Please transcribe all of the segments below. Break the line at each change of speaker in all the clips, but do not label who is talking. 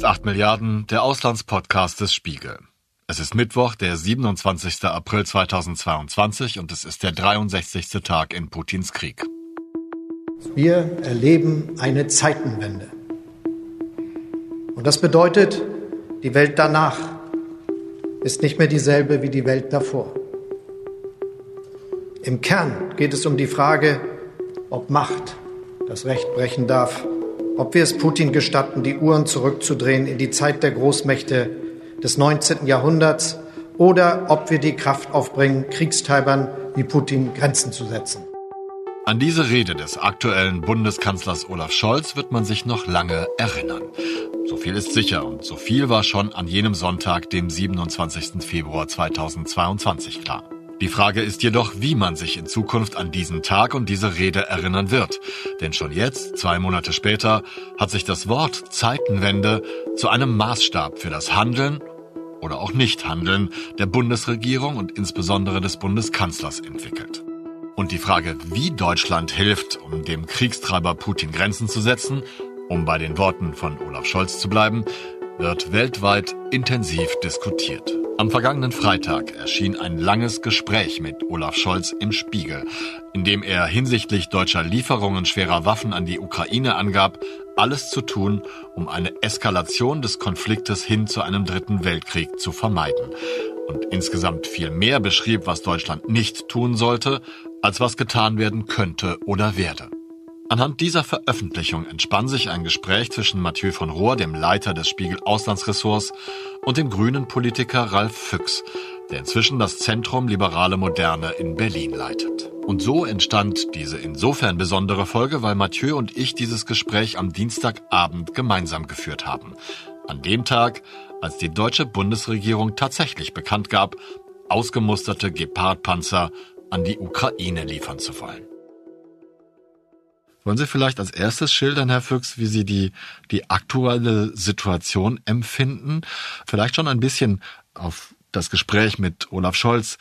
ist 8 Milliarden, der Auslandspodcast des Spiegel. Es ist Mittwoch, der 27. April 2022 und es ist der 63. Tag in Putins Krieg.
Wir erleben eine Zeitenwende. Und das bedeutet, die Welt danach ist nicht mehr dieselbe wie die Welt davor. Im Kern geht es um die Frage, ob Macht das Recht brechen darf ob wir es Putin gestatten, die Uhren zurückzudrehen in die Zeit der Großmächte des 19. Jahrhunderts oder ob wir die Kraft aufbringen, Kriegstreibern wie Putin Grenzen zu setzen.
An diese Rede des aktuellen Bundeskanzlers Olaf Scholz wird man sich noch lange erinnern. So viel ist sicher und so viel war schon an jenem Sonntag, dem 27. Februar 2022 klar. Die Frage ist jedoch, wie man sich in Zukunft an diesen Tag und diese Rede erinnern wird. Denn schon jetzt, zwei Monate später, hat sich das Wort Zeitenwende zu einem Maßstab für das Handeln oder auch Nichthandeln der Bundesregierung und insbesondere des Bundeskanzlers entwickelt. Und die Frage, wie Deutschland hilft, um dem Kriegstreiber Putin Grenzen zu setzen, um bei den Worten von Olaf Scholz zu bleiben, wird weltweit intensiv diskutiert. Am vergangenen Freitag erschien ein langes Gespräch mit Olaf Scholz im Spiegel, in dem er hinsichtlich deutscher Lieferungen schwerer Waffen an die Ukraine angab, alles zu tun, um eine Eskalation des Konfliktes hin zu einem dritten Weltkrieg zu vermeiden. Und insgesamt viel mehr beschrieb, was Deutschland nicht tun sollte, als was getan werden könnte oder werde. Anhand dieser Veröffentlichung entspann sich ein Gespräch zwischen Mathieu von Rohr, dem Leiter des Spiegel Auslandsressorts, und dem grünen Politiker Ralf Füchs, der inzwischen das Zentrum Liberale Moderne in Berlin leitet. Und so entstand diese insofern besondere Folge, weil Mathieu und ich dieses Gespräch am Dienstagabend gemeinsam geführt haben. An dem Tag, als die deutsche Bundesregierung tatsächlich bekannt gab, ausgemusterte Gepard-Panzer an die Ukraine liefern zu wollen. Wollen Sie vielleicht als erstes schildern, Herr Füchs, wie Sie die, die aktuelle Situation empfinden? Vielleicht schon ein bisschen auf das Gespräch mit Olaf Scholz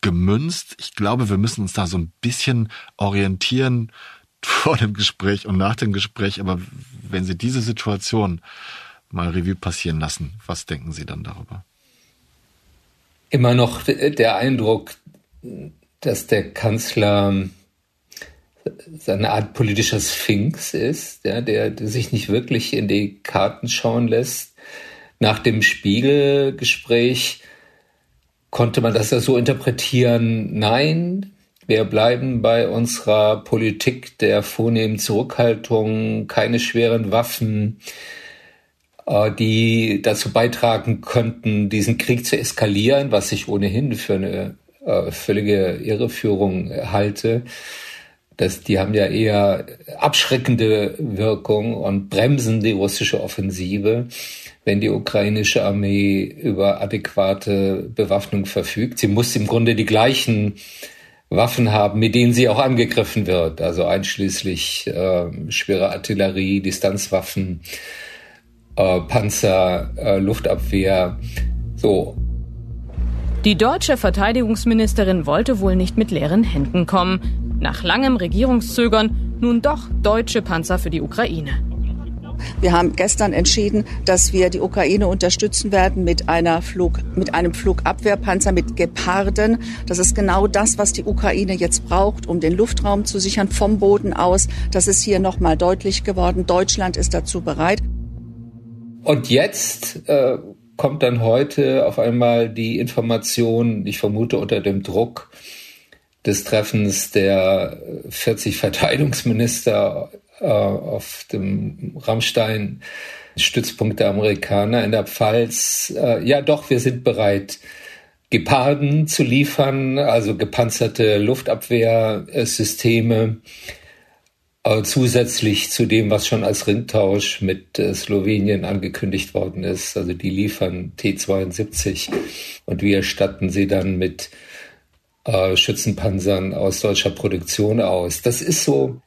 gemünzt. Ich glaube, wir müssen uns da so ein bisschen orientieren vor dem Gespräch und nach dem Gespräch. Aber wenn Sie diese Situation mal Revue passieren lassen, was denken Sie dann darüber?
Immer noch der Eindruck, dass der Kanzler eine Art politischer Sphinx ist, ja, der, der sich nicht wirklich in die Karten schauen lässt. Nach dem Spiegelgespräch konnte man das ja so interpretieren, nein, wir bleiben bei unserer Politik der vornehmen Zurückhaltung, keine schweren Waffen, äh, die dazu beitragen könnten, diesen Krieg zu eskalieren, was ich ohnehin für eine äh, völlige Irreführung halte dass die haben ja eher abschreckende Wirkung und bremsen die russische Offensive, wenn die ukrainische Armee über adäquate Bewaffnung verfügt. Sie muss im Grunde die gleichen Waffen haben, mit denen sie auch angegriffen wird, also einschließlich äh, schwere Artillerie, Distanzwaffen, äh, Panzer, äh, Luftabwehr. So,
die deutsche Verteidigungsministerin wollte wohl nicht mit leeren Händen kommen. Nach langem Regierungszögern nun doch deutsche Panzer für die Ukraine.
Wir haben gestern entschieden, dass wir die Ukraine unterstützen werden mit, einer Flug, mit einem Flugabwehrpanzer mit Geparden. Das ist genau das, was die Ukraine jetzt braucht, um den Luftraum zu sichern vom Boden aus. Das ist hier nochmal deutlich geworden. Deutschland ist dazu bereit.
Und jetzt äh, kommt dann heute auf einmal die Information, ich vermute unter dem Druck des Treffens der 40 Verteidigungsminister äh, auf dem Rammstein Stützpunkt der Amerikaner in der Pfalz. Äh, ja, doch, wir sind bereit, Geparden zu liefern, also gepanzerte Luftabwehrsysteme aber zusätzlich zu dem, was schon als Ringtausch mit äh, Slowenien angekündigt worden ist, also die liefern T-72 und wir statten sie dann mit äh, Schützenpanzern aus deutscher Produktion aus. Das ist so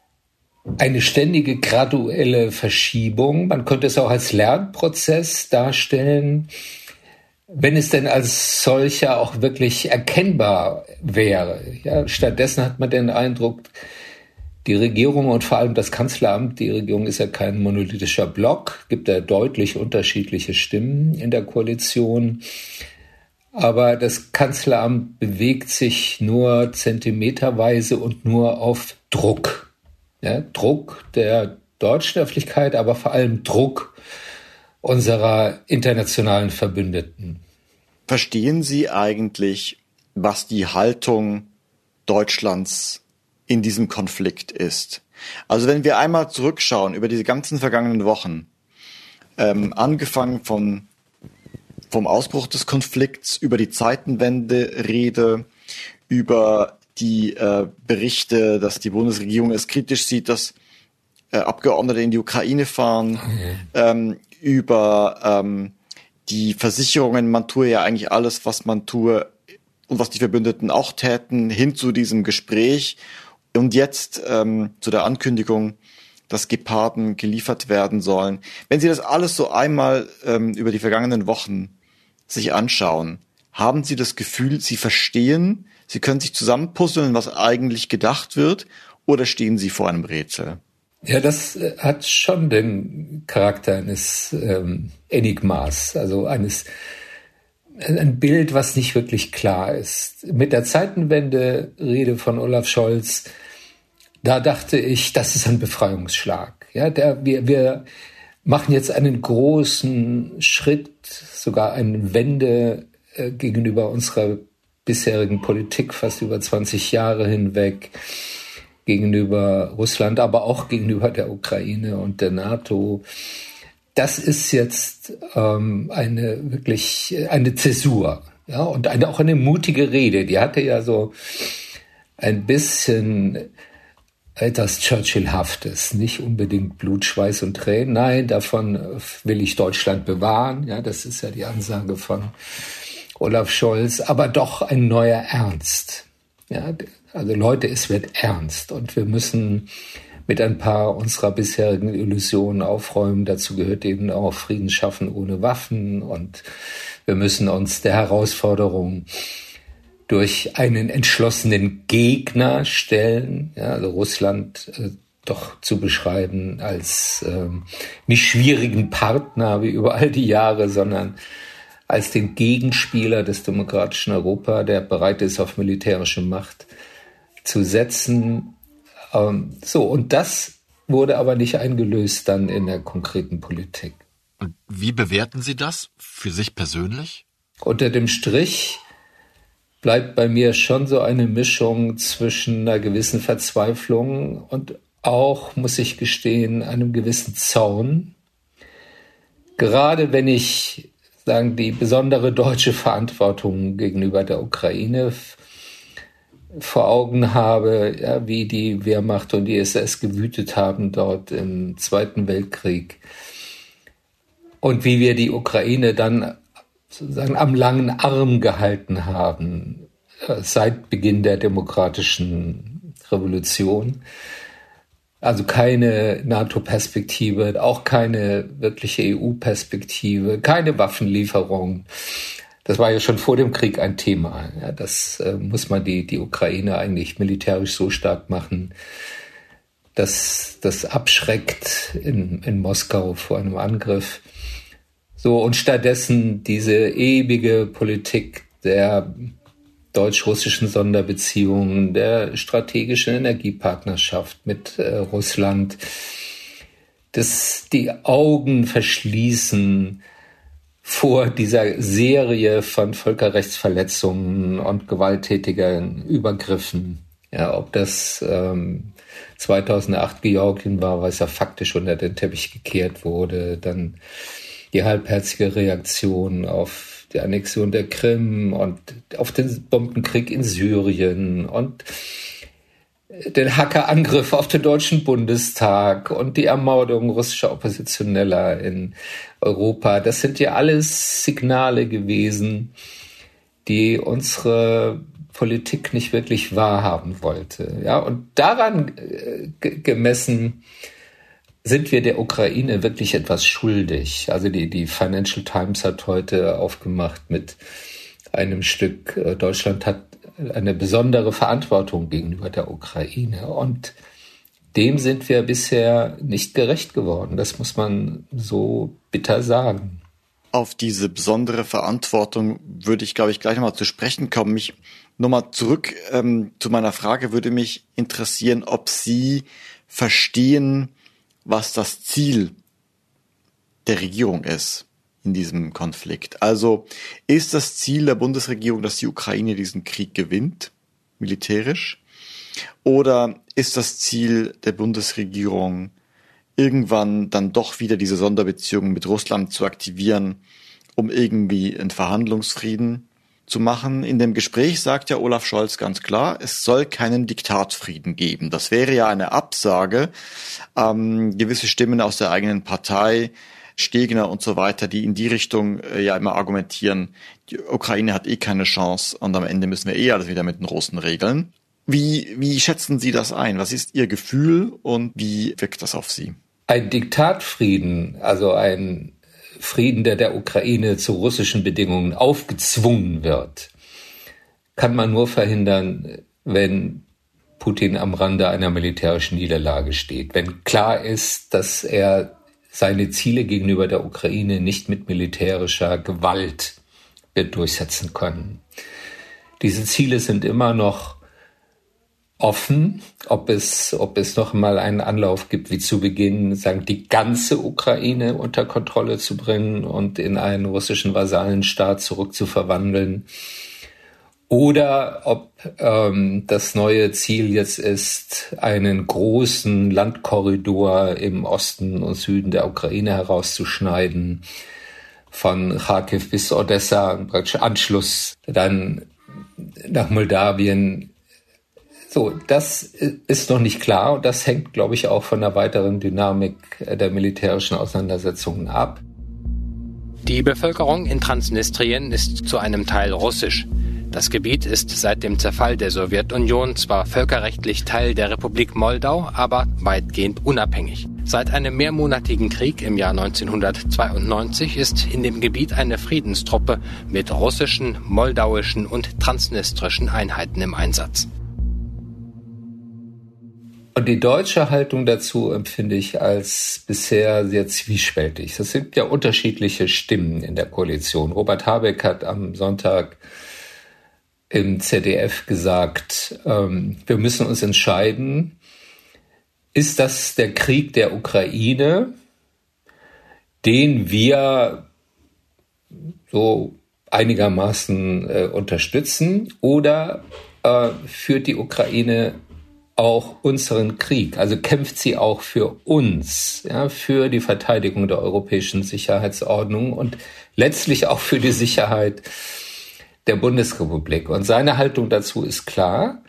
eine ständige graduelle Verschiebung. Man könnte es auch als Lernprozess darstellen, wenn es denn als solcher auch wirklich erkennbar wäre. Ja, stattdessen hat man den Eindruck, Die Regierung und vor allem das Kanzleramt, die Regierung ist ja kein monolithischer Block, gibt ja deutlich unterschiedliche Stimmen in der Koalition. Aber das Kanzleramt bewegt sich nur zentimeterweise und nur auf Druck. Ja, Druck der deutschen Öffentlichkeit, aber vor allem Druck unserer internationalen Verbündeten.
Verstehen Sie eigentlich, was die Haltung Deutschlands in diesem Konflikt ist? Also wenn wir einmal zurückschauen über diese ganzen vergangenen Wochen, ähm, angefangen von, vom Ausbruch des Konflikts, über die Zeitenwende-Rede, über die äh, Berichte, dass die Bundesregierung es kritisch sieht, dass äh, Abgeordnete in die Ukraine fahren, mhm. ähm, über ähm, die Versicherungen, man tue ja eigentlich alles, was man tue und was die Verbündeten auch täten, hin zu diesem Gespräch und jetzt ähm, zu der Ankündigung, dass Geparden geliefert werden sollen. Wenn Sie das alles so einmal ähm, über die vergangenen Wochen sich anschauen, haben Sie das Gefühl, Sie verstehen, Sie können sich zusammenpuzzeln, was eigentlich gedacht wird, oder stehen Sie vor einem Rätsel?
Ja, das äh, hat schon den Charakter eines ähm, Enigmas, also eines ein Bild, was nicht wirklich klar ist. Mit der Zeitenwende Rede von Olaf Scholz, da dachte ich, das ist ein Befreiungsschlag. Ja, der, wir, wir machen jetzt einen großen Schritt, sogar eine Wende äh, gegenüber unserer bisherigen Politik fast über 20 Jahre hinweg gegenüber Russland, aber auch gegenüber der Ukraine und der NATO. Das ist jetzt ähm, eine wirklich eine Zäsur, ja, und eine, auch eine mutige Rede. Die hatte ja so ein bisschen etwas Churchillhaftes, nicht unbedingt Blut, Schweiß und Tränen. Nein, davon will ich Deutschland bewahren. Ja, das ist ja die Ansage von Olaf Scholz, aber doch ein neuer Ernst. Ja, also Leute, es wird ernst und wir müssen mit ein paar unserer bisherigen Illusionen aufräumen. Dazu gehört eben auch Frieden schaffen ohne Waffen und wir müssen uns der Herausforderung durch einen entschlossenen Gegner stellen, ja, also Russland äh, doch zu beschreiben als ähm, nicht schwierigen Partner wie über all die Jahre, sondern als den Gegenspieler des demokratischen Europa, der bereit ist auf militärische Macht zu setzen. Ähm, so, und das wurde aber nicht eingelöst dann in der konkreten Politik.
Und wie bewerten Sie das für sich persönlich?
Unter dem Strich bleibt bei mir schon so eine Mischung zwischen einer gewissen Verzweiflung und auch, muss ich gestehen, einem gewissen Zaun. Gerade wenn ich sagen, die besondere deutsche Verantwortung gegenüber der Ukraine vor Augen habe, ja, wie die Wehrmacht und die SS gewütet haben dort im Zweiten Weltkrieg und wie wir die Ukraine dann sozusagen am langen Arm gehalten haben äh, seit Beginn der demokratischen Revolution. Also keine NATO-Perspektive, auch keine wirkliche EU-Perspektive, keine Waffenlieferung. Das war ja schon vor dem Krieg ein Thema. Ja, das äh, muss man die, die Ukraine eigentlich militärisch so stark machen, dass das abschreckt in, in Moskau vor einem Angriff. So, und stattdessen diese ewige Politik der deutsch-russischen Sonderbeziehungen, der strategischen Energiepartnerschaft mit äh, Russland, dass die Augen verschließen vor dieser Serie von Völkerrechtsverletzungen und gewalttätigen Übergriffen. Ja, ob das ähm, 2008 Georgien war, was ja faktisch unter den Teppich gekehrt wurde, dann die halbherzige Reaktion auf die Annexion der Krim und auf den Bombenkrieg in Syrien und den Hackerangriff auf den Deutschen Bundestag und die Ermordung russischer Oppositioneller in Europa. Das sind ja alles Signale gewesen, die unsere Politik nicht wirklich wahrhaben wollte. Ja, und daran äh, gemessen sind wir der Ukraine wirklich etwas schuldig. Also die, die Financial Times hat heute aufgemacht mit einem Stück, äh, Deutschland hat eine besondere Verantwortung gegenüber der Ukraine. Und dem sind wir bisher nicht gerecht geworden. Das muss man so bitter sagen.
Auf diese besondere Verantwortung würde ich, glaube ich, gleich nochmal zu sprechen kommen. Mich nochmal zurück ähm, zu meiner Frage würde mich interessieren, ob Sie verstehen, was das Ziel der Regierung ist in diesem Konflikt. Also ist das Ziel der Bundesregierung, dass die Ukraine diesen Krieg gewinnt, militärisch? Oder ist das Ziel der Bundesregierung, irgendwann dann doch wieder diese Sonderbeziehungen mit Russland zu aktivieren, um irgendwie einen Verhandlungsfrieden zu machen. In dem Gespräch sagt ja Olaf Scholz ganz klar, es soll keinen Diktatfrieden geben. Das wäre ja eine Absage. Ähm, gewisse Stimmen aus der eigenen Partei, Stegner und so weiter, die in die Richtung äh, ja immer argumentieren, die Ukraine hat eh keine Chance und am Ende müssen wir eh alles wieder mit den Russen regeln. Wie, wie schätzen Sie das ein? Was ist Ihr Gefühl und wie wirkt das auf Sie?
Ein Diktatfrieden, also ein Frieden, der der Ukraine zu russischen Bedingungen aufgezwungen wird, kann man nur verhindern, wenn Putin am Rande einer militärischen Niederlage steht. Wenn klar ist, dass er seine Ziele gegenüber der Ukraine nicht mit militärischer Gewalt wird durchsetzen können. Diese Ziele sind immer noch offen, ob es, ob es noch mal einen Anlauf gibt, wie zu Beginn, sagen, die ganze Ukraine unter Kontrolle zu bringen und in einen russischen Vasallenstaat zurückzuverwandeln. Oder ob ähm, das neue Ziel jetzt ist, einen großen Landkorridor im Osten und Süden der Ukraine herauszuschneiden, von Kharkiv bis Odessa, Anschluss dann nach Moldawien so, das ist noch nicht klar und das hängt, glaube ich, auch von der weiteren Dynamik der militärischen Auseinandersetzungen ab.
Die Bevölkerung in Transnistrien ist zu einem Teil russisch. Das Gebiet ist seit dem Zerfall der Sowjetunion zwar völkerrechtlich Teil der Republik Moldau, aber weitgehend unabhängig. Seit einem mehrmonatigen Krieg im Jahr 1992 ist in dem Gebiet eine Friedenstruppe mit russischen, moldauischen und transnistrischen Einheiten im Einsatz.
Und die deutsche Haltung dazu empfinde ich als bisher sehr zwiespältig. Es sind ja unterschiedliche Stimmen in der Koalition. Robert Habeck hat am Sonntag im ZDF gesagt, ähm, wir müssen uns entscheiden, ist das der Krieg der Ukraine, den wir so einigermaßen äh, unterstützen, oder äh, führt die Ukraine auch unseren Krieg, also kämpft sie auch für uns, ja, für die Verteidigung der europäischen Sicherheitsordnung und letztlich auch für die Sicherheit der Bundesrepublik. Und seine Haltung dazu ist klar.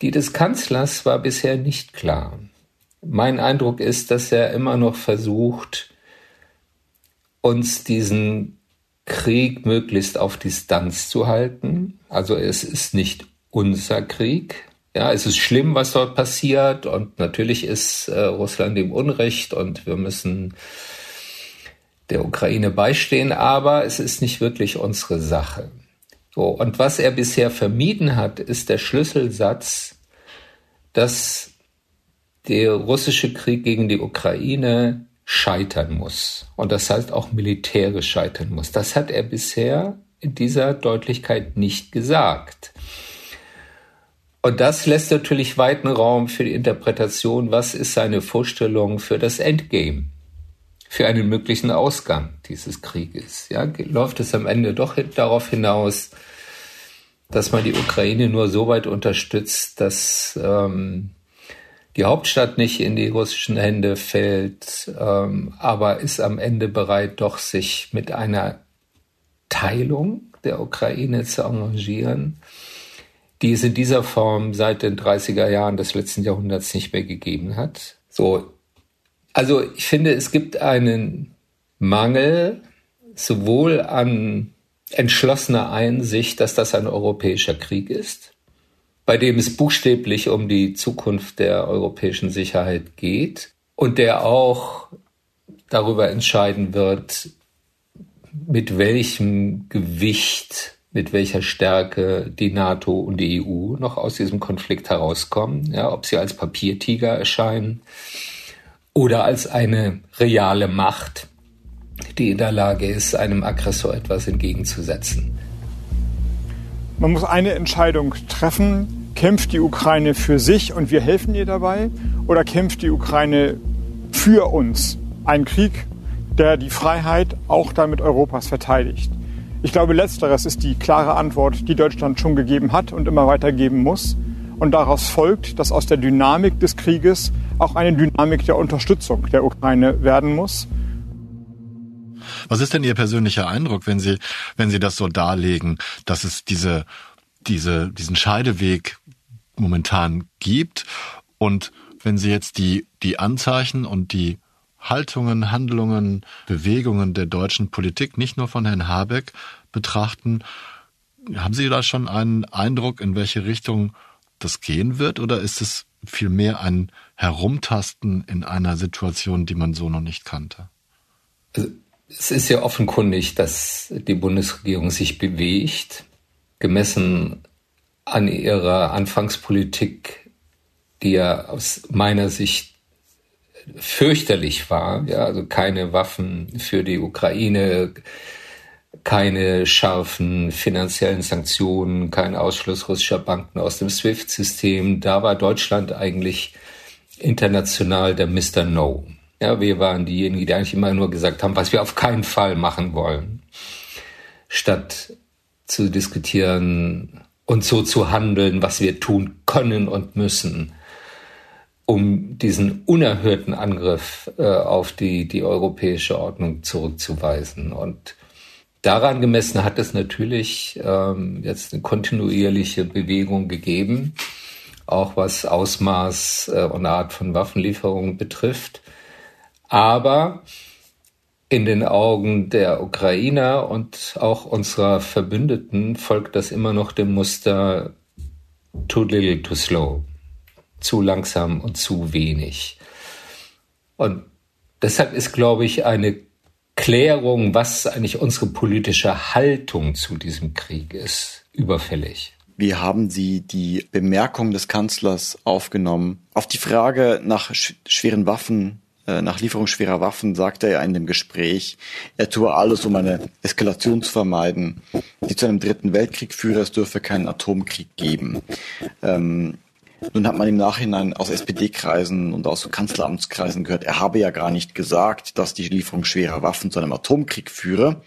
Die des Kanzlers war bisher nicht klar. Mein Eindruck ist, dass er immer noch versucht, uns diesen Krieg möglichst auf Distanz zu halten. Also es ist nicht unser Krieg, ja, es ist schlimm, was dort passiert und natürlich ist äh, Russland im Unrecht und wir müssen der Ukraine beistehen, aber es ist nicht wirklich unsere Sache. So, und was er bisher vermieden hat, ist der Schlüsselsatz, dass der russische Krieg gegen die Ukraine scheitern muss. Und das heißt auch militärisch scheitern muss. Das hat er bisher in dieser Deutlichkeit nicht gesagt. Und das lässt natürlich weiten Raum für die Interpretation, was ist seine Vorstellung für das Endgame, für einen möglichen Ausgang dieses Krieges. Ja, läuft es am Ende doch darauf hinaus, dass man die Ukraine nur so weit unterstützt, dass ähm, die Hauptstadt nicht in die russischen Hände fällt, ähm, aber ist am Ende bereit, doch sich mit einer Teilung der Ukraine zu engagieren die es in dieser Form seit den 30er Jahren des letzten Jahrhunderts nicht mehr gegeben hat. So. Also ich finde, es gibt einen Mangel sowohl an entschlossener Einsicht, dass das ein europäischer Krieg ist, bei dem es buchstäblich um die Zukunft der europäischen Sicherheit geht und der auch darüber entscheiden wird, mit welchem Gewicht mit welcher Stärke die NATO und die EU noch aus diesem Konflikt herauskommen, ja, ob sie als Papiertiger erscheinen oder als eine reale Macht, die in der Lage ist, einem Aggressor etwas entgegenzusetzen.
Man muss eine Entscheidung treffen. Kämpft die Ukraine für sich und wir helfen ihr dabei? Oder kämpft die Ukraine für uns? Ein Krieg, der die Freiheit auch damit Europas verteidigt. Ich glaube, letzteres ist die klare Antwort, die Deutschland schon gegeben hat und immer weiter geben muss. Und daraus folgt, dass aus der Dynamik des Krieges auch eine Dynamik der Unterstützung der Ukraine werden muss.
Was ist denn Ihr persönlicher Eindruck, wenn Sie, wenn Sie das so darlegen, dass es diese, diese, diesen Scheideweg momentan gibt und wenn Sie jetzt die, die Anzeichen und die Haltungen, Handlungen, Bewegungen der deutschen Politik, nicht nur von Herrn Habeck, betrachten. Haben Sie da schon einen Eindruck, in welche Richtung das gehen wird, oder ist es vielmehr ein Herumtasten in einer Situation, die man so noch nicht kannte?
Es ist ja offenkundig, dass die Bundesregierung sich bewegt, gemessen an ihrer Anfangspolitik, die ja aus meiner Sicht fürchterlich war. Ja, also keine Waffen für die Ukraine, keine scharfen finanziellen Sanktionen, kein Ausschluss russischer Banken aus dem SWIFT-System. Da war Deutschland eigentlich international der Mr. No. Ja, wir waren diejenigen, die eigentlich immer nur gesagt haben, was wir auf keinen Fall machen wollen. Statt zu diskutieren und so zu handeln, was wir tun können und müssen um diesen unerhörten Angriff äh, auf die, die europäische Ordnung zurückzuweisen. Und daran gemessen hat es natürlich ähm, jetzt eine kontinuierliche Bewegung gegeben, auch was Ausmaß äh, und Art von Waffenlieferungen betrifft. Aber in den Augen der Ukrainer und auch unserer Verbündeten folgt das immer noch dem Muster too little, too slow zu langsam und zu wenig. Und deshalb ist, glaube ich, eine Klärung, was eigentlich unsere politische Haltung zu diesem Krieg ist, überfällig.
Wie haben Sie die Bemerkung des Kanzlers aufgenommen? Auf die Frage nach schweren Waffen, äh, nach Lieferung schwerer Waffen, sagte er in dem Gespräch, er tue alles, um eine Eskalation zu vermeiden, die zu einem dritten Weltkrieg führe. Es dürfe keinen Atomkrieg geben. Ähm, nun hat man im Nachhinein aus SPD-Kreisen und aus Kanzleramtskreisen gehört, er habe ja gar nicht gesagt, dass die Lieferung schwerer Waffen zu einem Atomkrieg führe.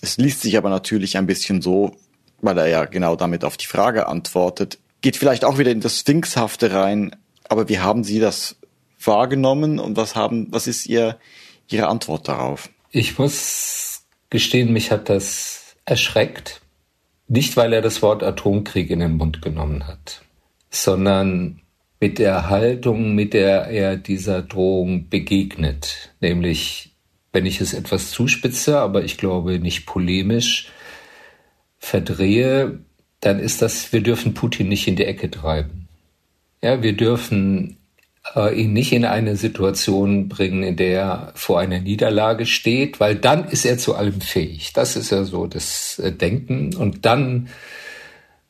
Es liest sich aber natürlich ein bisschen so, weil er ja genau damit auf die Frage antwortet, geht vielleicht auch wieder in das Sphinxhafte rein. Aber wie haben Sie das wahrgenommen und was haben, was ist Ihr, Ihre Antwort darauf?
Ich muss gestehen, mich hat das erschreckt. Nicht, weil er das Wort Atomkrieg in den Mund genommen hat sondern mit der Haltung, mit der er dieser Drohung begegnet, nämlich wenn ich es etwas zuspitze, aber ich glaube nicht polemisch verdrehe, dann ist das, wir dürfen Putin nicht in die Ecke treiben. Ja, wir dürfen äh, ihn nicht in eine Situation bringen, in der er vor einer Niederlage steht, weil dann ist er zu allem fähig. Das ist ja so das äh, Denken. Und dann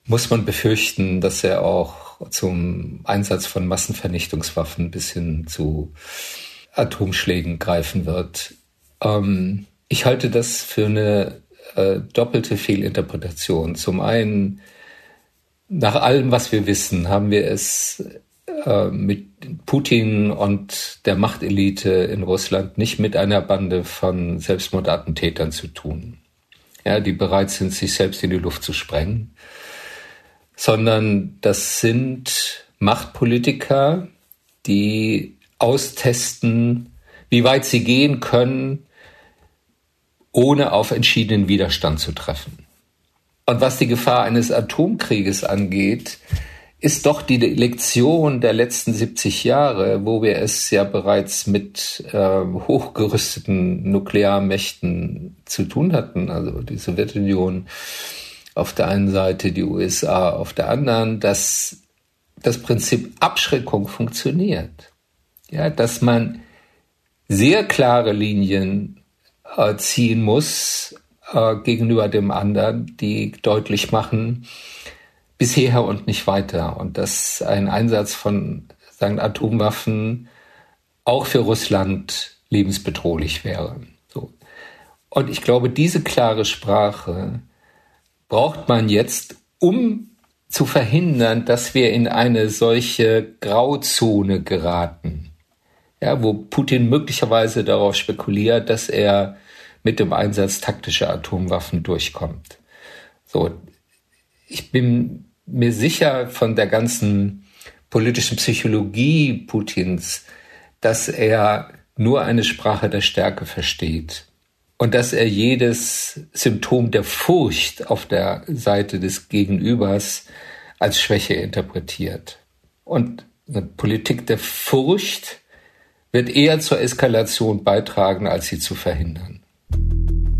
muss man befürchten, dass er auch zum Einsatz von Massenvernichtungswaffen bis hin zu Atomschlägen greifen wird. Ähm, ich halte das für eine äh, doppelte Fehlinterpretation. Zum einen, nach allem, was wir wissen, haben wir es äh, mit Putin und der Machtelite in Russland nicht mit einer Bande von Selbstmordattentätern zu tun, ja, die bereit sind, sich selbst in die Luft zu sprengen sondern das sind Machtpolitiker, die austesten, wie weit sie gehen können, ohne auf entschiedenen Widerstand zu treffen. Und was die Gefahr eines Atomkrieges angeht, ist doch die Lektion der letzten 70 Jahre, wo wir es ja bereits mit äh, hochgerüsteten Nuklearmächten zu tun hatten, also die Sowjetunion, auf der einen Seite die USA, auf der anderen, dass das Prinzip Abschreckung funktioniert. Ja, dass man sehr klare Linien äh, ziehen muss, äh, gegenüber dem anderen, die deutlich machen, bis hierher und nicht weiter. Und dass ein Einsatz von sagen, Atomwaffen auch für Russland lebensbedrohlich wäre. So. Und ich glaube, diese klare Sprache braucht man jetzt, um zu verhindern, dass wir in eine solche Grauzone geraten. Ja, wo Putin möglicherweise darauf spekuliert, dass er mit dem Einsatz taktischer Atomwaffen durchkommt. So, ich bin mir sicher von der ganzen politischen Psychologie Putins, dass er nur eine Sprache der Stärke versteht und dass er jedes Symptom der Furcht auf der Seite des Gegenübers als Schwäche interpretiert. Und eine Politik der Furcht wird eher zur Eskalation beitragen, als sie zu verhindern.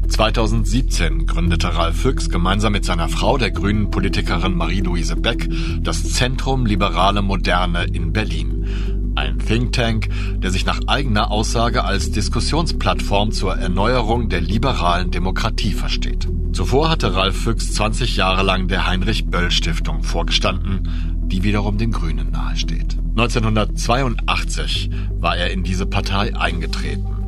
2017 gründete Ralf Füchs gemeinsam mit seiner Frau, der grünen Politikerin Marie-Louise Beck, das Zentrum Liberale Moderne in Berlin. Ein Think Tank, der sich nach eigener Aussage als Diskussionsplattform zur Erneuerung der liberalen Demokratie versteht. Zuvor hatte Ralf Füchs 20 Jahre lang der Heinrich Böll Stiftung vorgestanden, die wiederum den Grünen nahesteht. 1982 war er in diese Partei eingetreten.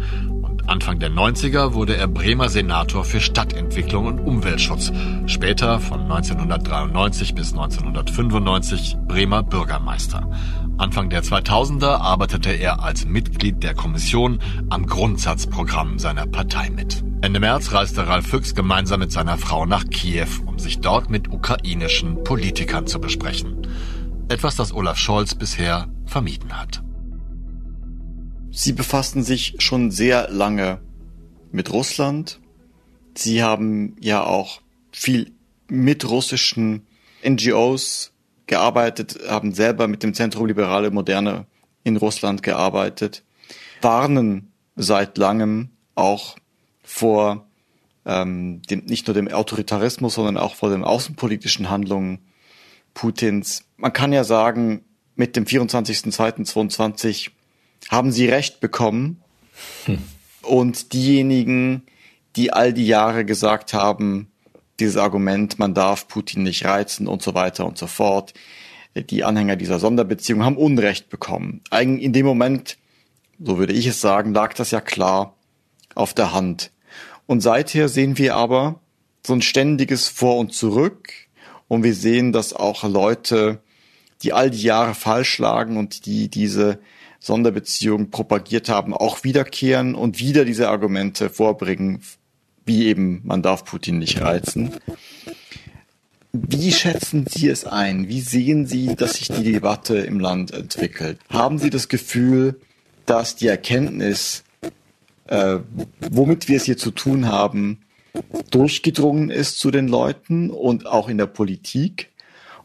Anfang der 90er wurde er Bremer Senator für Stadtentwicklung und Umweltschutz, später von 1993 bis 1995 Bremer Bürgermeister. Anfang der 2000er arbeitete er als Mitglied der Kommission am Grundsatzprogramm seiner Partei mit. Ende März reiste Ralf Füchs gemeinsam mit seiner Frau nach Kiew, um sich dort mit ukrainischen Politikern zu besprechen. Etwas, das Olaf Scholz bisher vermieden hat.
Sie befassen sich schon sehr lange mit Russland. Sie haben ja auch viel mit russischen NGOs gearbeitet, haben selber mit dem Zentrum Liberale Moderne in Russland gearbeitet, warnen seit langem auch vor ähm, dem, nicht nur dem Autoritarismus, sondern auch vor den außenpolitischen Handlungen Putins. Man kann ja sagen, mit dem 24.02.22 haben sie recht bekommen. Hm. Und diejenigen, die all die Jahre gesagt haben, dieses Argument, man darf Putin nicht reizen und so weiter und so fort, die Anhänger dieser Sonderbeziehung haben Unrecht bekommen. Eigentlich in dem Moment, so würde ich es sagen, lag das ja klar auf der Hand. Und seither sehen wir aber so ein ständiges Vor und Zurück und wir sehen, dass auch Leute, die all die Jahre falsch lagen und die diese Sonderbeziehungen propagiert haben, auch wiederkehren und wieder diese Argumente vorbringen, wie eben, man darf Putin nicht reizen. Wie schätzen Sie es ein? Wie sehen Sie, dass sich die Debatte im Land entwickelt? Haben Sie das Gefühl, dass die Erkenntnis, äh, womit wir es hier zu tun haben, durchgedrungen ist zu den Leuten und auch in der Politik?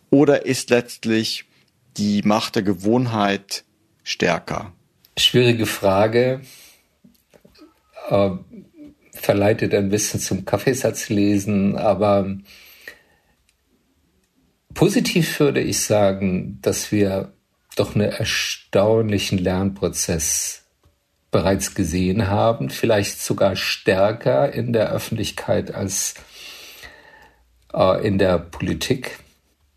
Oder ist letztlich die Macht der Gewohnheit stärker?
Schwierige Frage. Äh, verleitet ein bisschen zum Kaffeesatzlesen, aber positiv würde ich sagen, dass wir doch einen erstaunlichen Lernprozess bereits gesehen haben, vielleicht sogar stärker in der Öffentlichkeit als äh, in der Politik.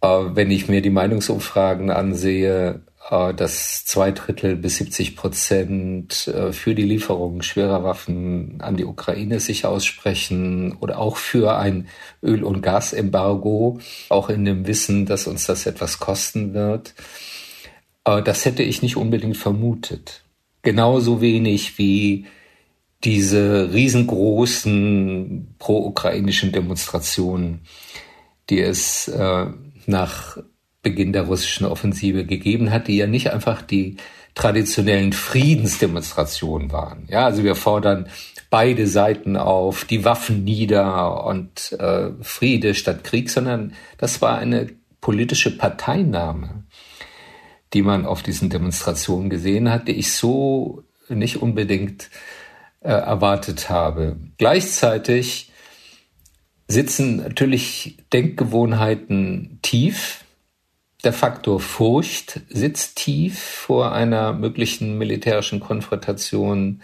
Äh, wenn ich mir die Meinungsumfragen ansehe, dass zwei Drittel bis 70 Prozent äh, für die Lieferung schwerer Waffen an die Ukraine sich aussprechen oder auch für ein Öl- und Gasembargo, auch in dem Wissen, dass uns das etwas kosten wird. Äh, das hätte ich nicht unbedingt vermutet. Genauso wenig wie diese riesengroßen pro-ukrainischen Demonstrationen, die es nach Beginn der russischen Offensive gegeben hat, die ja nicht einfach die traditionellen Friedensdemonstrationen waren. Ja, also wir fordern beide Seiten auf, die Waffen nieder und äh, Friede statt Krieg, sondern das war eine politische Parteinahme, die man auf diesen Demonstrationen gesehen hat, die ich so nicht unbedingt äh, erwartet habe. Gleichzeitig sitzen natürlich Denkgewohnheiten tief der Faktor Furcht sitzt tief vor einer möglichen militärischen Konfrontation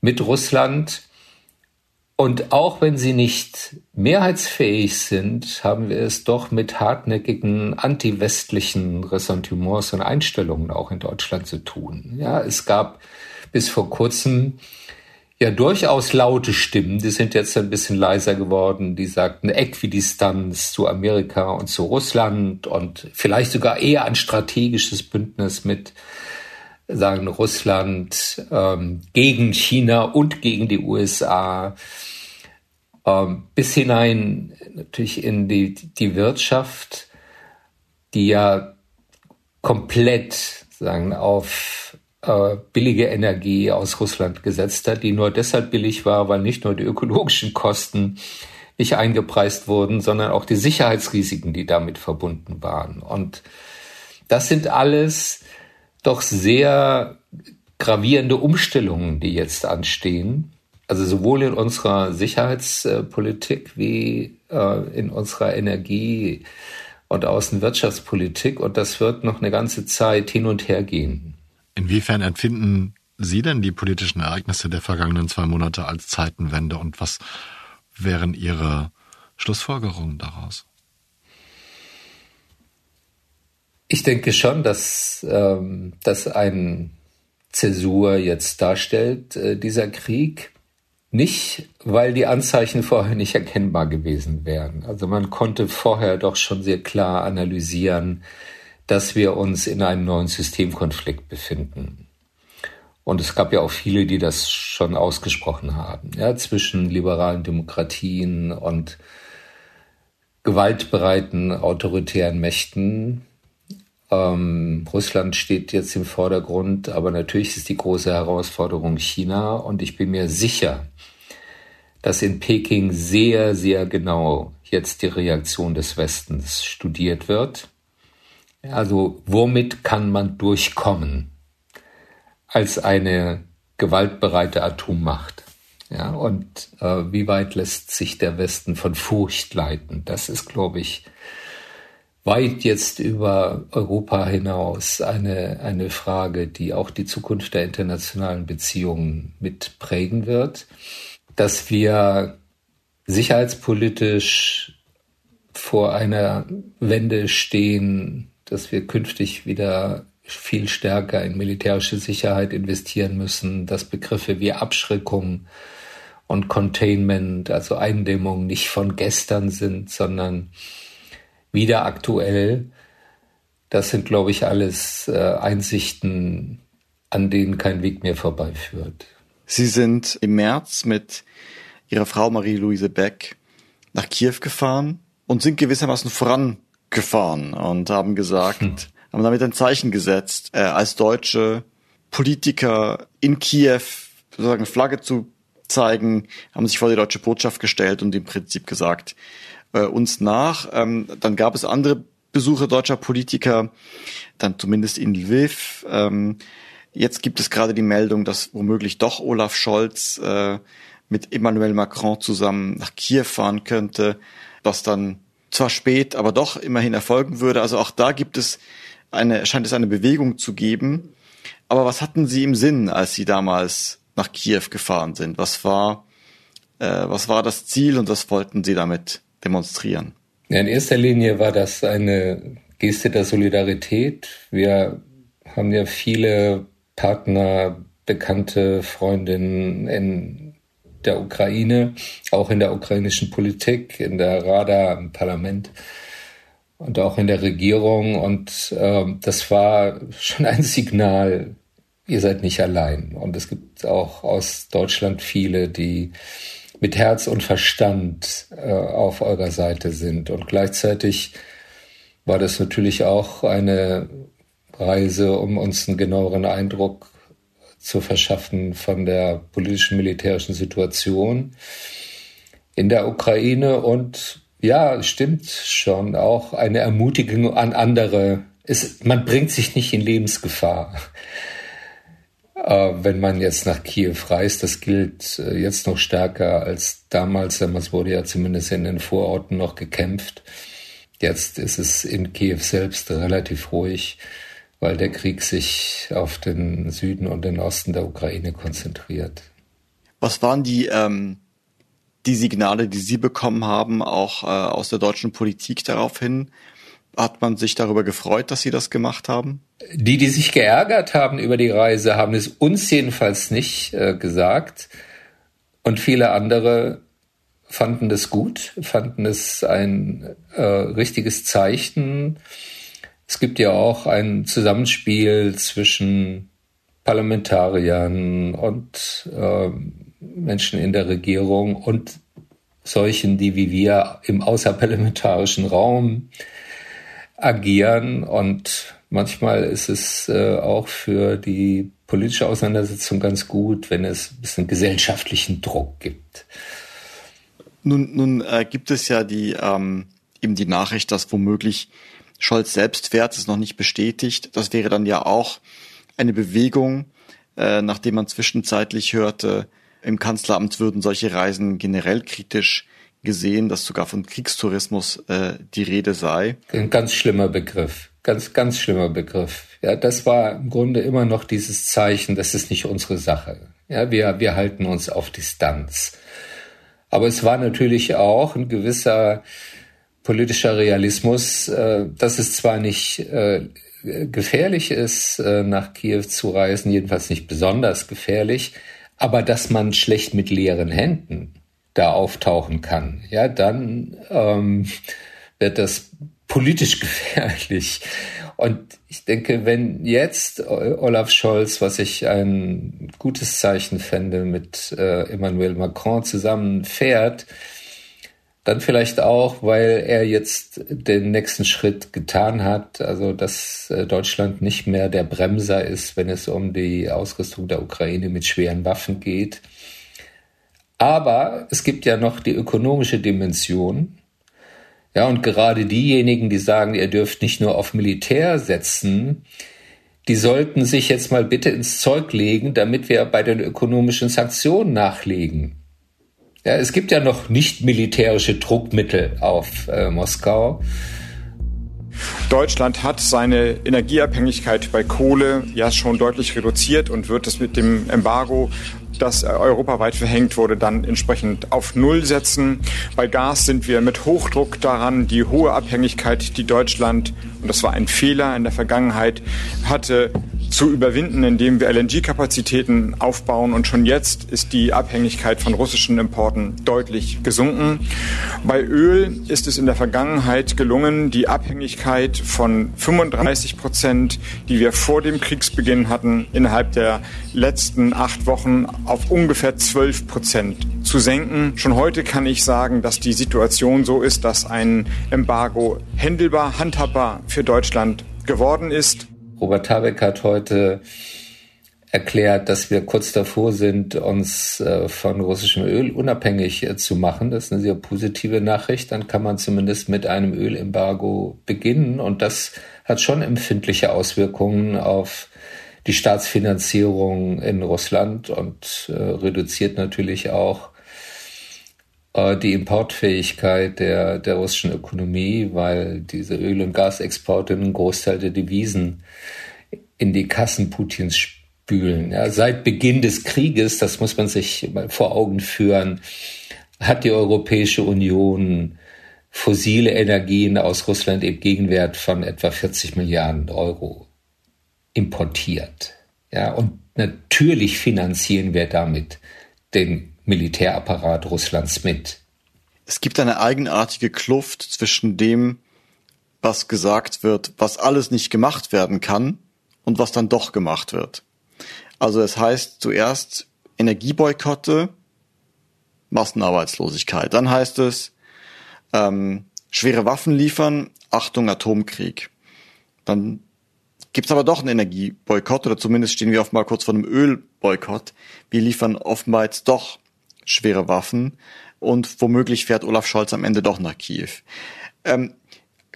mit Russland. Und auch wenn sie nicht mehrheitsfähig sind, haben wir es doch mit hartnäckigen anti-westlichen Ressentiments und Einstellungen auch in Deutschland zu tun. Ja, es gab bis vor kurzem ja durchaus laute Stimmen, die sind jetzt ein bisschen leiser geworden, die sagten Äquidistanz zu Amerika und zu Russland und vielleicht sogar eher ein strategisches Bündnis mit sagen Russland ähm, gegen China und gegen die USA ähm, bis hinein natürlich in die, die Wirtschaft, die ja komplett sagen auf äh, billige Energie aus Russland gesetzt hat, die nur deshalb billig war, weil nicht nur die ökologischen Kosten nicht eingepreist wurden, sondern auch die Sicherheitsrisiken, die damit verbunden waren. Und das sind alles doch sehr gravierende Umstellungen, die jetzt anstehen. Also sowohl in unserer Sicherheitspolitik wie äh, in unserer Energie- und Außenwirtschaftspolitik. Und das wird noch eine ganze Zeit hin und her gehen.
Inwiefern empfinden Sie denn die politischen Ereignisse der vergangenen zwei Monate als Zeitenwende und was wären Ihre Schlussfolgerungen daraus?
Ich denke schon, dass ähm, das ein Zäsur jetzt darstellt, äh, dieser Krieg. Nicht, weil die Anzeichen vorher nicht erkennbar gewesen wären. Also man konnte vorher doch schon sehr klar analysieren, dass wir uns in einem neuen Systemkonflikt befinden. Und es gab ja auch viele, die das schon ausgesprochen haben, ja, zwischen liberalen Demokratien und gewaltbereiten autoritären Mächten, ähm, Russland steht jetzt im Vordergrund, aber natürlich ist die große Herausforderung China und ich bin mir sicher, dass in Peking sehr, sehr genau jetzt die Reaktion des Westens studiert wird. Also womit kann man durchkommen als eine gewaltbereite Atommacht? Ja, und äh, wie weit lässt sich der Westen von Furcht leiten? Das ist, glaube ich, weit jetzt über Europa hinaus eine, eine Frage, die auch die Zukunft der internationalen Beziehungen mit prägen wird, dass wir sicherheitspolitisch vor einer Wende stehen, dass wir künftig wieder viel stärker in militärische Sicherheit investieren müssen, dass Begriffe wie Abschreckung und Containment, also Eindämmung, nicht von gestern sind, sondern wieder aktuell. Das sind, glaube ich, alles äh, Einsichten, an denen kein Weg mehr vorbeiführt.
Sie sind im März mit Ihrer Frau Marie-Louise Beck nach Kiew gefahren und sind gewissermaßen vorangefahren und haben gesagt, hm. haben damit ein Zeichen gesetzt, äh, als deutsche Politiker in Kiew sozusagen Flagge zu zeigen, haben sich vor die deutsche Botschaft gestellt und im Prinzip gesagt, äh, uns nach. Ähm, dann gab es andere Besuche deutscher Politiker, dann zumindest in Lviv. Ähm, jetzt gibt es gerade die Meldung, dass womöglich doch Olaf Scholz äh, mit Emmanuel Macron zusammen nach Kiew fahren könnte, was dann zwar spät, aber doch immerhin erfolgen würde. Also auch da gibt es eine, scheint es eine Bewegung zu geben. Aber was hatten Sie im Sinn, als Sie damals nach Kiew gefahren sind? Was war, äh, was war das Ziel und was wollten Sie damit demonstrieren?
Ja, in erster Linie war das eine Geste der Solidarität. Wir haben ja viele Partner, bekannte Freundinnen in der Ukraine, auch in der ukrainischen Politik, in der Rada, im Parlament und auch in der Regierung. Und äh, das war schon ein Signal, ihr seid nicht allein. Und es gibt auch aus Deutschland viele, die mit Herz und Verstand äh, auf eurer Seite sind. Und gleichzeitig war das natürlich auch eine Reise, um uns einen genaueren Eindruck zu verschaffen von der politischen militärischen Situation in der Ukraine und ja, stimmt schon auch eine Ermutigung an andere. Es, man bringt sich nicht in Lebensgefahr. Äh, wenn man jetzt nach Kiew reist. Das gilt äh, jetzt noch stärker als damals, es wurde ja zumindest in den Vororten noch gekämpft. Jetzt ist es in Kiew selbst relativ ruhig, weil der Krieg sich auf den Süden und den Osten der Ukraine konzentriert.
Was waren die ähm, die Signale, die Sie bekommen haben, auch äh, aus der deutschen Politik daraufhin? Hat man sich darüber gefreut, dass Sie das gemacht haben?
Die, die sich geärgert haben über die Reise, haben es uns jedenfalls nicht äh, gesagt. Und viele andere fanden das gut, fanden es ein äh, richtiges Zeichen. Es gibt ja auch ein Zusammenspiel zwischen Parlamentariern und äh, Menschen in der Regierung und solchen, die wie wir im außerparlamentarischen Raum agieren. Und manchmal ist es äh, auch für die politische Auseinandersetzung ganz gut, wenn es ein bisschen gesellschaftlichen Druck gibt.
Nun, nun äh, gibt es ja die ähm, eben die Nachricht, dass womöglich Scholz selbst fährt, ist noch nicht bestätigt. Das wäre dann ja auch eine Bewegung, äh, nachdem man zwischenzeitlich hörte, im Kanzleramt würden solche Reisen generell kritisch gesehen, dass sogar von Kriegstourismus äh, die Rede sei.
Ein ganz schlimmer Begriff. Ganz, ganz schlimmer Begriff. Ja, das war im Grunde immer noch dieses Zeichen, das ist nicht unsere Sache. Ja, wir, wir halten uns auf Distanz. Aber es war natürlich auch ein gewisser politischer Realismus, äh, dass es zwar nicht äh, gefährlich ist, äh, nach Kiew zu reisen, jedenfalls nicht besonders gefährlich, aber dass man schlecht mit leeren Händen da auftauchen kann, ja, dann ähm, wird das politisch gefährlich. Und ich denke, wenn jetzt Olaf Scholz, was ich ein gutes Zeichen fände, mit äh, Emmanuel Macron zusammenfährt, dann vielleicht auch, weil er jetzt den nächsten Schritt getan hat, also dass äh, Deutschland nicht mehr der Bremser ist, wenn es um die Ausrüstung der Ukraine mit schweren Waffen geht. Aber es gibt ja noch die ökonomische Dimension. Ja, und gerade diejenigen, die sagen, ihr dürft nicht nur auf Militär setzen, die sollten sich jetzt mal bitte ins Zeug legen, damit wir bei den ökonomischen Sanktionen nachlegen. Ja, es gibt ja noch nicht militärische Druckmittel auf äh, Moskau.
Deutschland hat seine Energieabhängigkeit bei Kohle ja schon deutlich reduziert und wird es mit dem Embargo das europaweit verhängt wurde, dann entsprechend auf Null setzen. Bei Gas sind wir mit Hochdruck daran, die hohe Abhängigkeit, die Deutschland, und das war ein Fehler in der Vergangenheit, hatte, zu überwinden, indem wir LNG-Kapazitäten aufbauen. Und schon jetzt ist die Abhängigkeit von russischen Importen deutlich gesunken. Bei Öl ist es in der Vergangenheit gelungen, die Abhängigkeit von 35 Prozent, die wir vor dem Kriegsbeginn hatten, innerhalb der letzten acht Wochen auf ungefähr 12 Prozent zu senken. Schon heute kann ich sagen, dass die Situation so ist, dass ein Embargo händelbar, handhabbar für Deutschland geworden ist.
Robert Habeck hat heute erklärt, dass wir kurz davor sind, uns äh, von russischem Öl unabhängig äh, zu machen. Das ist eine sehr positive Nachricht. Dann kann man zumindest mit einem Ölembargo beginnen. Und das hat schon empfindliche Auswirkungen auf die Staatsfinanzierung in Russland und äh, reduziert natürlich auch die Importfähigkeit der, der russischen Ökonomie, weil diese Öl- und Gasexporte einen Großteil der Devisen in die Kassen Putins spülen. Ja, seit Beginn des Krieges, das muss man sich mal vor Augen führen, hat die Europäische Union fossile Energien aus Russland im Gegenwert von etwa 40 Milliarden Euro importiert. Ja, und natürlich finanzieren wir damit den Militärapparat Russlands mit.
Es gibt eine eigenartige Kluft zwischen dem, was gesagt wird, was alles nicht gemacht werden kann und was dann doch gemacht wird. Also es heißt zuerst Energieboykotte, Massenarbeitslosigkeit. Dann heißt es ähm, schwere Waffen liefern, Achtung Atomkrieg. Dann gibt's aber doch einen Energieboykott oder zumindest stehen wir mal kurz vor einem Ölboykott. Wir liefern offenbar jetzt doch schwere Waffen und womöglich fährt Olaf Scholz am Ende doch nach Kiew. Ähm,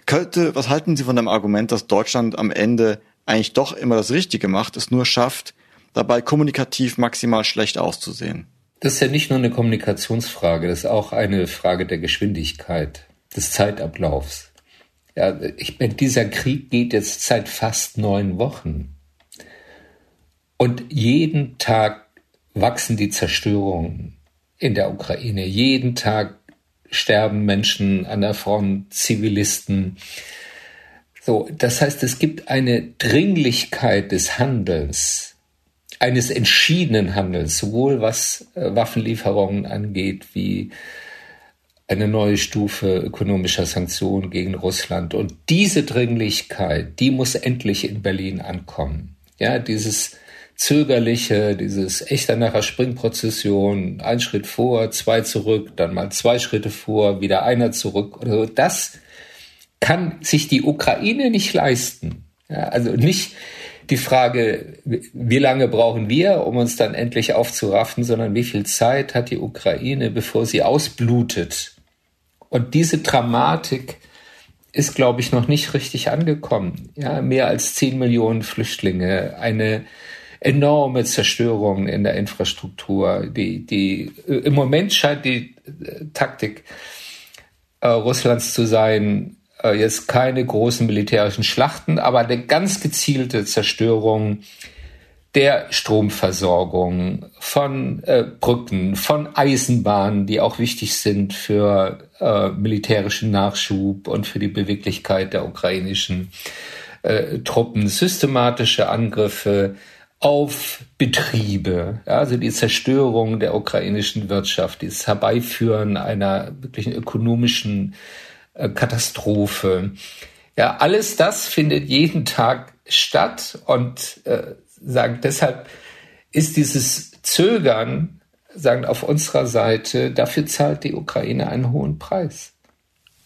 könnte, was halten Sie von dem Argument, dass Deutschland am Ende eigentlich doch immer das Richtige macht, es nur schafft, dabei kommunikativ maximal schlecht auszusehen?
Das ist ja nicht nur eine Kommunikationsfrage, das ist auch eine Frage der Geschwindigkeit, des Zeitablaufs. Ja, ich meine, dieser Krieg geht jetzt seit fast neun Wochen. Und jeden Tag wachsen die Zerstörungen in der Ukraine. Jeden Tag sterben Menschen an der Front, Zivilisten. So, das heißt, es gibt eine Dringlichkeit des Handelns, eines entschiedenen Handels, sowohl was äh, Waffenlieferungen angeht, wie eine neue Stufe ökonomischer Sanktionen gegen Russland. Und diese Dringlichkeit, die muss endlich in Berlin ankommen. Ja, dieses zögerliche, dieses echter nachher Springprozession, ein Schritt vor, zwei zurück, dann mal zwei Schritte vor, wieder einer zurück oder so, das kann sich die Ukraine nicht leisten. Ja, also nicht die Frage, wie lange brauchen wir, um uns dann endlich aufzuraffen, sondern wie viel Zeit hat die Ukraine, bevor sie ausblutet. Und diese Dramatik ist, glaube ich, noch nicht richtig angekommen. Ja, mehr als zehn Millionen Flüchtlinge, eine enorme Zerstörungen in der Infrastruktur. Die, die, Im Moment scheint die äh, Taktik äh, Russlands zu sein, äh, jetzt keine großen militärischen Schlachten, aber eine ganz gezielte Zerstörung der Stromversorgung, von äh, Brücken, von Eisenbahnen, die auch wichtig sind für äh, militärischen Nachschub und für die Beweglichkeit der ukrainischen äh, Truppen, systematische Angriffe auf Betriebe, ja, also die Zerstörung der ukrainischen Wirtschaft, das Herbeiführen einer wirklichen ökonomischen äh, Katastrophe. Ja, alles das findet jeden Tag statt und äh, sagen deshalb ist dieses Zögern sagen auf unserer Seite, dafür zahlt die Ukraine einen hohen Preis.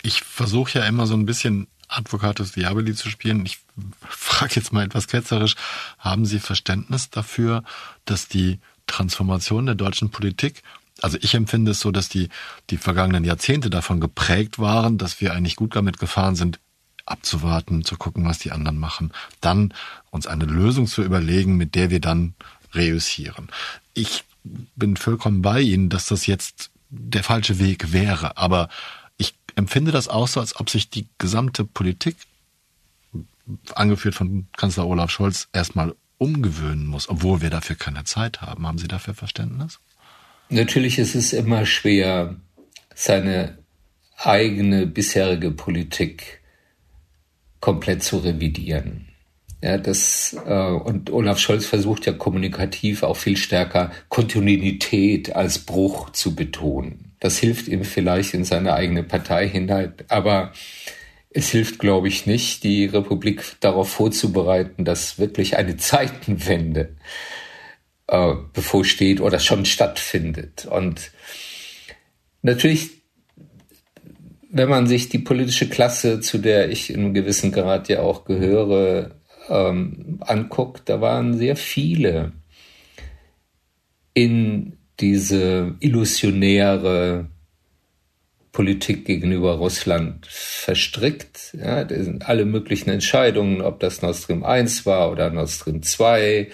Ich versuche ja immer so ein bisschen Advocatus Diaboli zu spielen. Ich frage jetzt mal etwas ketzerisch. Haben Sie Verständnis dafür, dass die Transformation der deutschen Politik also ich empfinde es so, dass die, die vergangenen Jahrzehnte davon geprägt waren, dass wir eigentlich gut damit gefahren sind, abzuwarten, zu gucken, was die anderen machen, dann uns eine Lösung zu überlegen, mit der wir dann reüssieren. Ich bin vollkommen bei Ihnen, dass das jetzt der falsche Weg wäre, aber empfinde das auch so, als ob sich die gesamte Politik, angeführt von Kanzler Olaf Scholz, erstmal umgewöhnen muss, obwohl wir dafür keine Zeit haben. Haben Sie dafür Verständnis?
Natürlich ist es immer schwer, seine eigene bisherige Politik komplett zu revidieren. Ja, das, äh, und Olaf Scholz versucht ja kommunikativ auch viel stärker Kontinuität als Bruch zu betonen. Das hilft ihm vielleicht in seine eigene Partei hinein, aber es hilft, glaube ich, nicht, die Republik darauf vorzubereiten, dass wirklich eine Zeitenwende äh, bevorsteht oder schon stattfindet. Und natürlich, wenn man sich die politische Klasse, zu der ich in einem gewissen Grad ja auch gehöre, ähm, anguckt, da waren sehr viele in diese illusionäre Politik gegenüber Russland verstrickt. Ja, alle möglichen Entscheidungen, ob das Nord Stream 1 war oder Nord Stream 2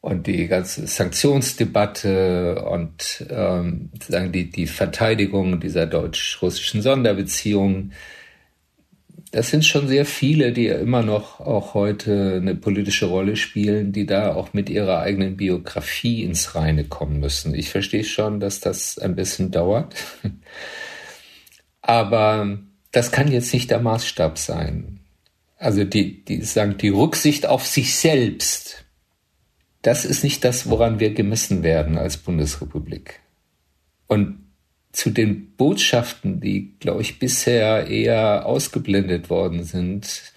und die ganze Sanktionsdebatte und ähm, die, die Verteidigung dieser deutsch-russischen Sonderbeziehungen das sind schon sehr viele, die immer noch auch heute eine politische Rolle spielen, die da auch mit ihrer eigenen Biografie ins Reine kommen müssen. Ich verstehe schon, dass das ein bisschen dauert. Aber das kann jetzt nicht der Maßstab sein. Also die, die sagen, die Rücksicht auf sich selbst, das ist nicht das, woran wir gemessen werden als Bundesrepublik. Und zu den Botschaften, die, glaube ich, bisher eher ausgeblendet worden sind,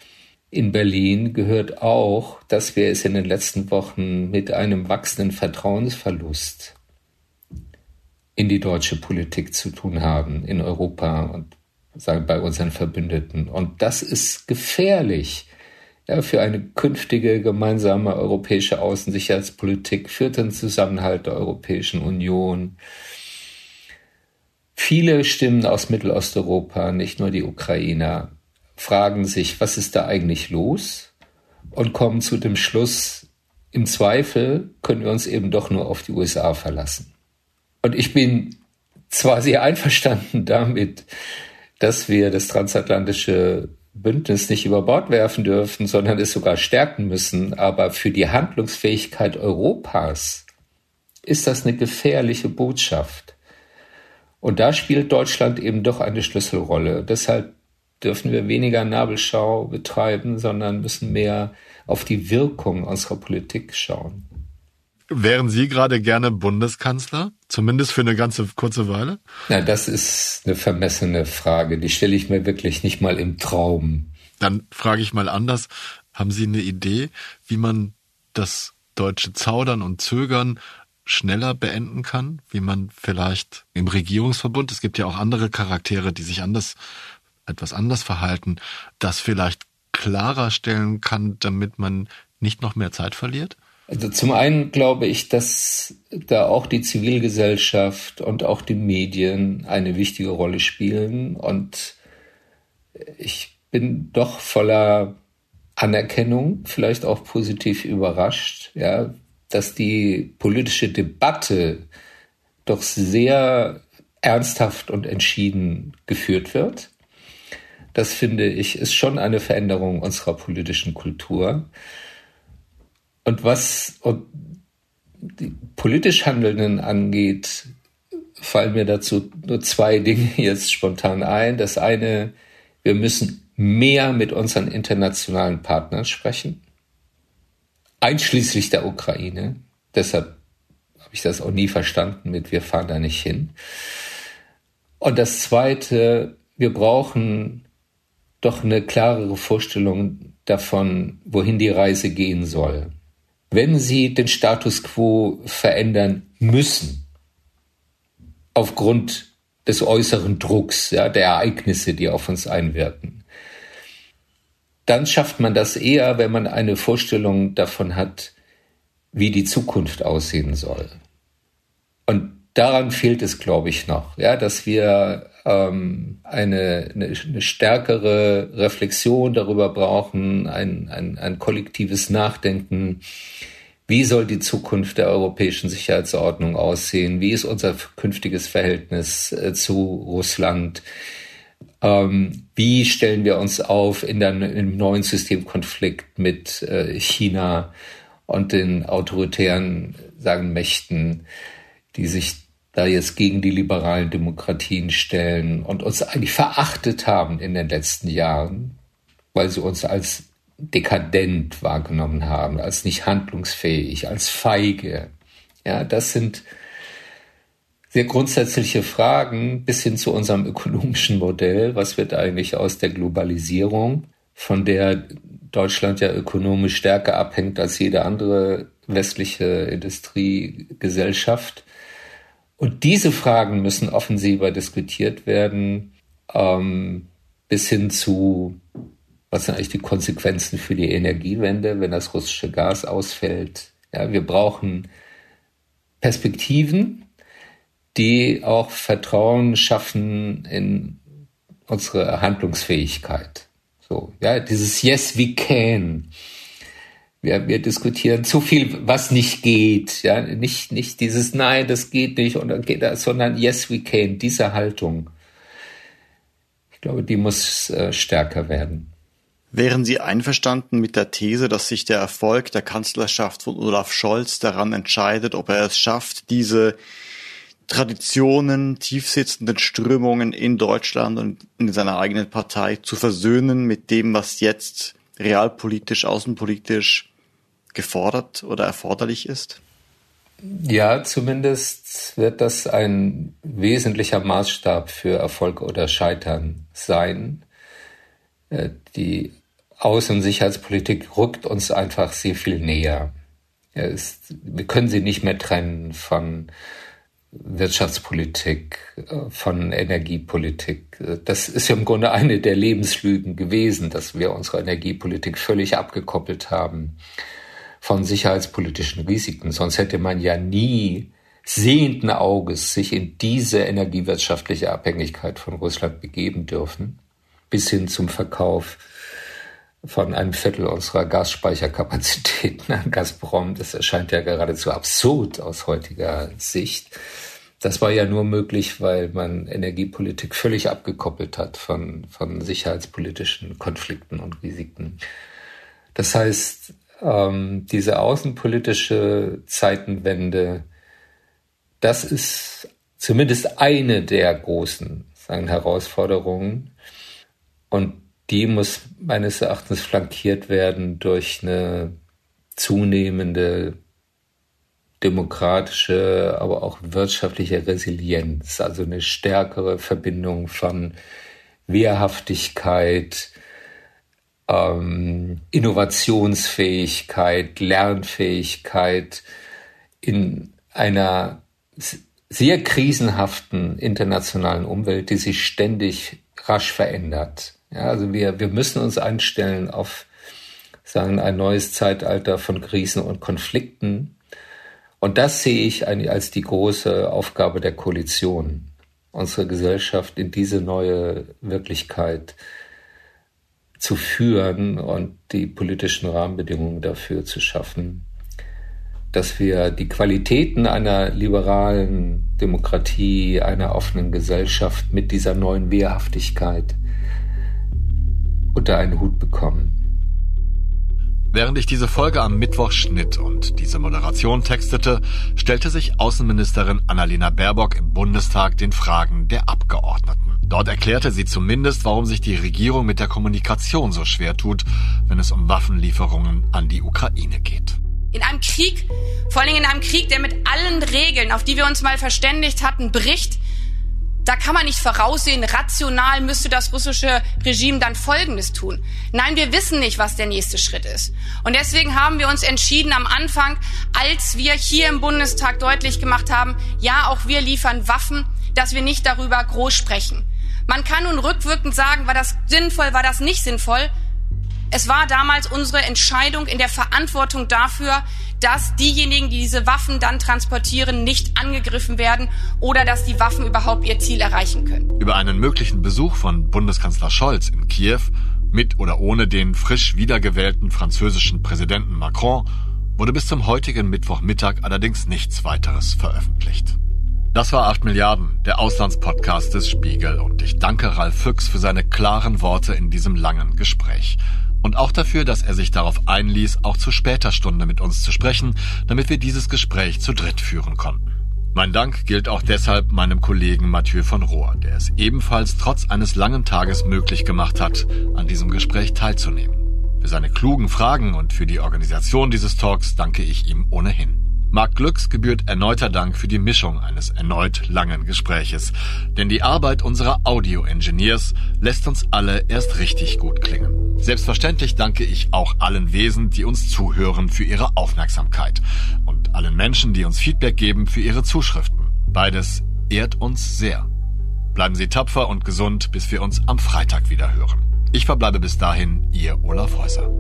in Berlin gehört auch, dass wir es in den letzten Wochen mit einem wachsenden Vertrauensverlust in die deutsche Politik zu tun haben, in Europa und sagen bei unseren Verbündeten. Und das ist gefährlich ja, für eine künftige gemeinsame europäische Außensicherheitspolitik, für den Zusammenhalt der Europäischen Union, Viele Stimmen aus Mittelosteuropa, nicht nur die Ukrainer, fragen sich, was ist da eigentlich los? Und kommen zu dem Schluss, im Zweifel können wir uns eben doch nur auf die USA verlassen. Und ich bin zwar sehr einverstanden damit, dass wir das transatlantische Bündnis nicht über Bord werfen dürfen, sondern es sogar stärken müssen, aber für die Handlungsfähigkeit Europas ist das eine gefährliche Botschaft. Und da spielt Deutschland eben doch eine Schlüsselrolle. Deshalb dürfen wir weniger Nabelschau betreiben, sondern müssen mehr auf die Wirkung unserer Politik schauen.
Wären Sie gerade gerne Bundeskanzler? Zumindest für eine ganze kurze Weile?
Na, das ist eine vermessene Frage. Die stelle ich mir wirklich nicht mal im Traum.
Dann frage ich mal anders. Haben Sie eine Idee, wie man das deutsche Zaudern und Zögern schneller beenden kann? Wie man vielleicht im Regierungsverbund, es gibt ja auch andere Charaktere, die sich anders, etwas anders verhalten, das vielleicht klarer stellen kann, damit man nicht noch mehr Zeit verliert?
Also zum einen glaube ich, dass da auch die Zivilgesellschaft und auch die Medien eine wichtige Rolle spielen. Und ich bin doch voller Anerkennung, vielleicht auch positiv überrascht, ja, dass die politische Debatte doch sehr ernsthaft und entschieden geführt wird. Das finde ich ist schon eine Veränderung unserer politischen Kultur. Und was die politisch Handelnden angeht, fallen mir dazu nur zwei Dinge jetzt spontan ein. Das eine, wir müssen mehr mit unseren internationalen Partnern sprechen, einschließlich der Ukraine. Deshalb habe ich das auch nie verstanden mit, wir fahren da nicht hin. Und das Zweite, wir brauchen doch eine klarere Vorstellung davon, wohin die Reise gehen soll wenn sie den Status quo verändern müssen, aufgrund des äußeren Drucks, ja, der Ereignisse, die auf uns einwirken, dann schafft man das eher, wenn man eine Vorstellung davon hat, wie die Zukunft aussehen soll. Und daran fehlt es, glaube ich, noch, ja, dass wir ähm, eine, eine, eine stärkere Reflexion darüber brauchen, ein, ein, ein kollektives Nachdenken. Wie soll die Zukunft der europäischen Sicherheitsordnung aussehen? Wie ist unser künftiges Verhältnis äh, zu Russland? Ähm, wie stellen wir uns auf in der, im neuen Systemkonflikt mit äh, China und den autoritären sagen Mächten, die sich da jetzt gegen die liberalen Demokratien stellen und uns eigentlich verachtet haben in den letzten Jahren, weil sie uns als dekadent wahrgenommen haben, als nicht handlungsfähig, als feige. Ja, das sind sehr grundsätzliche Fragen bis hin zu unserem ökonomischen Modell. Was wird eigentlich aus der Globalisierung, von der Deutschland ja ökonomisch stärker abhängt als jede andere westliche Industriegesellschaft? Und diese Fragen müssen offensiver diskutiert werden, ähm, bis hin zu, was sind eigentlich die Konsequenzen für die Energiewende, wenn das russische Gas ausfällt. Ja, wir brauchen Perspektiven, die auch Vertrauen schaffen in unsere Handlungsfähigkeit. So, ja, dieses Yes, we can wir, wir diskutieren zu viel, was nicht geht. Ja, nicht, nicht dieses Nein, das geht nicht und dann geht das, sondern Yes, we can. Diese Haltung. Ich glaube, die muss äh, stärker werden.
Wären Sie einverstanden mit der These, dass sich der Erfolg der Kanzlerschaft von Olaf Scholz daran entscheidet, ob er es schafft, diese Traditionen, tiefsitzenden Strömungen in Deutschland und in seiner eigenen Partei zu versöhnen mit dem, was jetzt realpolitisch, außenpolitisch gefordert oder erforderlich ist?
Ja, zumindest wird das ein wesentlicher Maßstab für Erfolg oder Scheitern sein. Äh, die Außen- und Sicherheitspolitik rückt uns einfach sehr viel näher. Wir können sie nicht mehr trennen von Wirtschaftspolitik, äh, von Energiepolitik. Das ist ja im Grunde eine der Lebenslügen gewesen, dass wir unsere Energiepolitik völlig abgekoppelt haben von sicherheitspolitischen Risiken. Sonst hätte man ja nie sehenden Auges sich in diese energiewirtschaftliche Abhängigkeit von Russland begeben dürfen, bis hin zum Verkauf von einem Viertel unserer Gasspeicherkapazitäten an Gazprom. Das erscheint ja geradezu absurd aus heutiger Sicht. Das war ja nur möglich, weil man Energiepolitik völlig abgekoppelt hat von, von sicherheitspolitischen Konflikten und Risiken. Das heißt, ähm, diese außenpolitische Zeitenwende das ist zumindest eine der großen sagen, Herausforderungen. Und die muss meines Erachtens flankiert werden durch eine zunehmende demokratische, aber auch wirtschaftliche Resilienz, also eine stärkere Verbindung von Wehrhaftigkeit, ähm, Innovationsfähigkeit, Lernfähigkeit in einer sehr krisenhaften internationalen Umwelt, die sich ständig rasch verändert. Ja, also wir, wir müssen uns einstellen auf sagen, ein neues Zeitalter von Krisen und Konflikten. Und das sehe ich als die große Aufgabe der Koalition, unsere Gesellschaft in diese neue Wirklichkeit zu führen und die politischen Rahmenbedingungen dafür zu schaffen, dass wir die Qualitäten einer liberalen Demokratie, einer offenen Gesellschaft mit dieser neuen Wehrhaftigkeit unter einen Hut bekommen.
Während ich diese Folge am Mittwoch schnitt und diese Moderation textete, stellte sich Außenministerin Annalena Baerbock im Bundestag den Fragen der Abgeordneten. Dort erklärte sie zumindest, warum sich die Regierung mit der Kommunikation so schwer tut, wenn es um Waffenlieferungen an die Ukraine geht.
In einem Krieg, vor allem in einem Krieg, der mit allen Regeln, auf die wir uns mal verständigt hatten, bricht, da kann man nicht voraussehen, rational müsste das russische Regime dann Folgendes tun. Nein, wir wissen nicht, was der nächste Schritt ist. Und deswegen haben wir uns entschieden am Anfang, als wir hier im Bundestag deutlich gemacht haben, ja, auch wir liefern Waffen, dass wir nicht darüber groß sprechen. Man kann nun rückwirkend sagen, war das sinnvoll, war das nicht sinnvoll. Es war damals unsere Entscheidung in der Verantwortung dafür, dass diejenigen, die diese Waffen dann transportieren, nicht angegriffen werden oder dass die Waffen überhaupt ihr Ziel erreichen können.
Über einen möglichen Besuch von Bundeskanzler Scholz in Kiew mit oder ohne den frisch wiedergewählten französischen Präsidenten Macron wurde bis zum heutigen Mittwochmittag allerdings nichts weiteres veröffentlicht. Das war 8 Milliarden, der Auslandspodcast des Spiegel und ich danke Ralf Füchs für seine klaren Worte in diesem langen Gespräch. Und auch dafür, dass er sich darauf einließ, auch zu später Stunde mit uns zu sprechen, damit wir dieses Gespräch zu dritt führen konnten. Mein Dank gilt auch deshalb meinem Kollegen Mathieu von Rohr, der es ebenfalls trotz eines langen Tages möglich gemacht hat, an diesem Gespräch teilzunehmen. Für seine klugen Fragen und für die Organisation dieses Talks danke ich ihm ohnehin. Marc Glücks gebührt erneuter Dank für die Mischung eines erneut langen Gespräches. Denn die Arbeit unserer Audio-Engineers lässt uns alle erst richtig gut klingen. Selbstverständlich danke ich auch allen Wesen, die uns zuhören, für ihre Aufmerksamkeit. Und allen Menschen, die uns Feedback geben, für ihre Zuschriften. Beides ehrt uns sehr. Bleiben Sie tapfer und gesund, bis wir uns am Freitag wieder hören. Ich verbleibe bis dahin, Ihr Olaf Häuser.